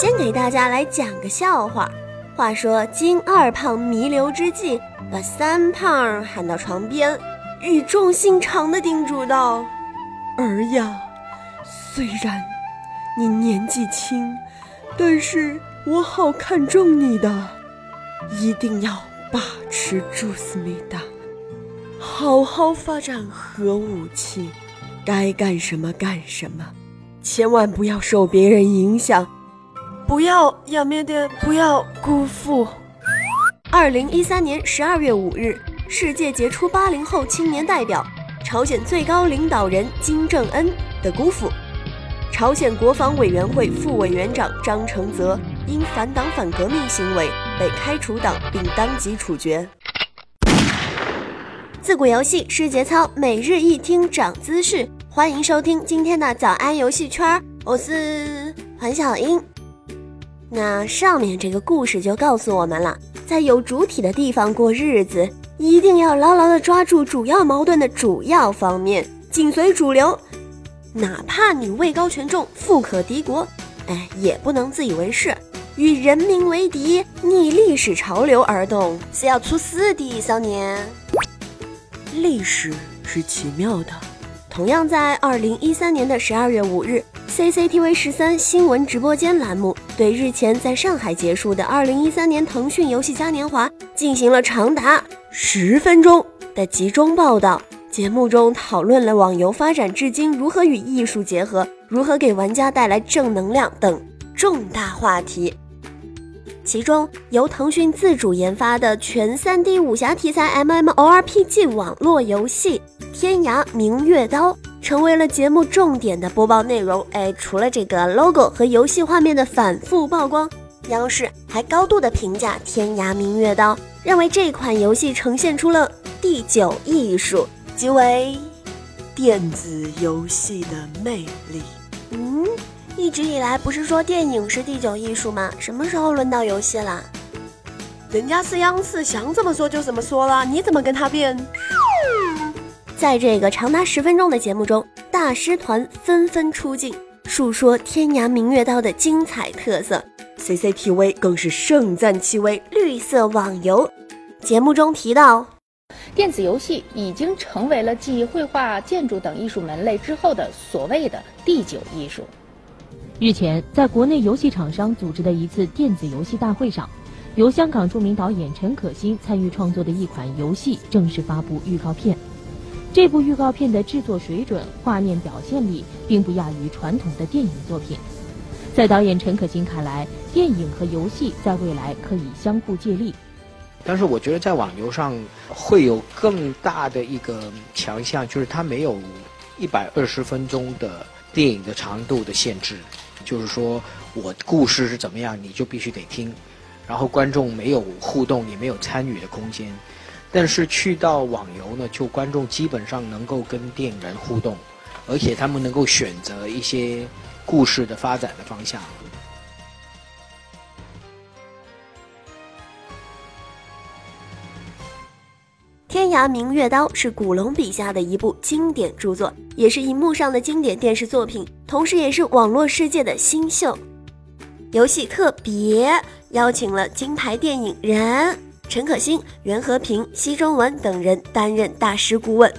先给大家来讲个笑话。话说金二胖弥留之际，把三胖喊到床边，语重心长地叮嘱道：“儿呀，虽然你年纪轻，但是我好看重你的，一定要把持住思密达，好好发展核武器，该干什么干什么，千万不要受别人影响。”不要亚灭的，不要辜负。二零一三年十二月五日，世界杰出八零后青年代表、朝鲜最高领导人金正恩的姑父，朝鲜国防委员会副委员长张成泽因反党反革命行为被开除党并当即处决。自古游戏失节操，每日一听长姿势。欢迎收听今天的早安游戏圈，我是黄小英。那上面这个故事就告诉我们了，在有主体的地方过日子，一定要牢牢地抓住主要矛盾的主要方面，紧随主流。哪怕你位高权重、富可敌国，哎，也不能自以为是，与人民为敌，逆历史潮流而动，是要出事的，少年。历史是奇妙的。同样在二零一三年的十二月五日。CCTV 十三新闻直播间栏目对日前在上海结束的二零一三年腾讯游戏嘉年华进行了长达十分钟的集中报道。节目中讨论了网游发展至今如何与艺术结合，如何给玩家带来正能量等重大话题。其中，由腾讯自主研发的全 3D 武侠题材 MMORPG 网络游戏《天涯明月刀》。成为了节目重点的播报内容。哎，除了这个 logo 和游戏画面的反复曝光，央视还高度的评价《天涯明月刀》，认为这款游戏呈现出了第九艺术，即为电子游戏的魅力。嗯，一直以来不是说电影是第九艺术吗？什么时候轮到游戏了？人家是央视，想怎么说就怎么说了，你怎么跟他辩？在这个长达十分钟的节目中，大师团纷纷出镜，述说《天涯明月刀》的精彩特色。CCTV 更是盛赞其为绿色网游。节目中提到，电子游戏已经成为了继绘画、建筑等艺术门类之后的所谓的第九艺术。日前，在国内游戏厂商组织的一次电子游戏大会上，由香港著名导演陈可辛参与创作的一款游戏正式发布预告片。这部预告片的制作水准、画面表现力并不亚于传统的电影作品。在导演陈可辛看来，电影和游戏在未来可以相互借力。但是我觉得在网游上会有更大的一个强项，就是它没有一百二十分钟的电影的长度的限制，就是说我故事是怎么样，你就必须得听，然后观众没有互动，也没有参与的空间。但是去到网游呢，就观众基本上能够跟电影人互动，而且他们能够选择一些故事的发展的方向。《天涯明月刀》是古龙笔下的一部经典著作，也是荧幕上的经典电视作品，同时也是网络世界的新秀。游戏特别邀请了金牌电影人。陈可辛、袁和平、奚中文等人担任大师顾问，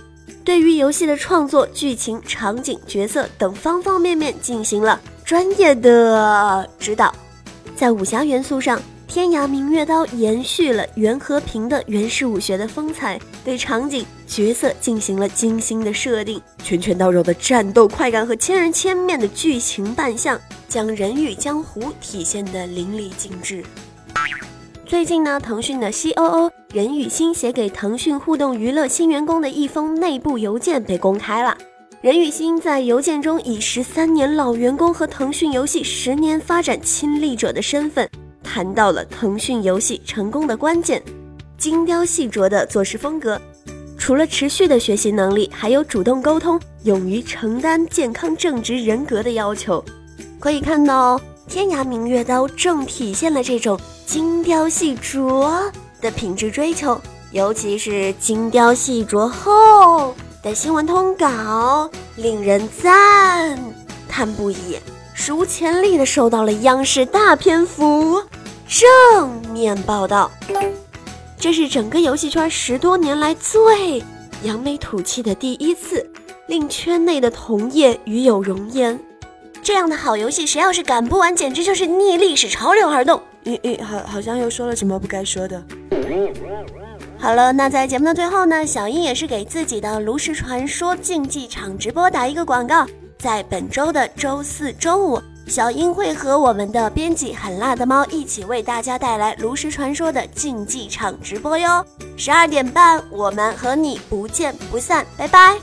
对于游戏的创作、剧情、场景、角色等方方面面进行了专业的指导。在武侠元素上，《天涯明月刀》延续了袁和平的原始武学的风采，对场景、角色进行了精心的设定，拳拳到肉的战斗快感和千人千面的剧情扮相，将人与江湖体现得淋漓尽致。最近呢，腾讯的 COO 任宇欣写给腾讯互动娱乐新员工的一封内部邮件被公开了。任宇欣在邮件中以十三年老员工和腾讯游戏十年发展亲历者的身份，谈到了腾讯游戏成功的关键：精雕细琢的做事风格，除了持续的学习能力，还有主动沟通、勇于承担、健康正直人格的要求。可以看到，天涯明月刀正体现了这种。精雕细琢的品质追求，尤其是精雕细琢后的新闻通稿，令人赞叹不已。史无前例的受到了央视大篇幅正面报道。这是整个游戏圈十多年来最扬眉吐气的第一次，令圈内的同业与有荣焉。这样的好游戏，谁要是敢不玩，简直就是逆历史潮流而动。咦咦，好，好像又说了什么不该说的。好了，那在节目的最后呢，小英也是给自己的《炉石传说》竞技场直播打一个广告。在本周的周四中午，小英会和我们的编辑很辣的猫一起为大家带来《炉石传说》的竞技场直播哟。十二点半，我们和你不见不散，拜拜。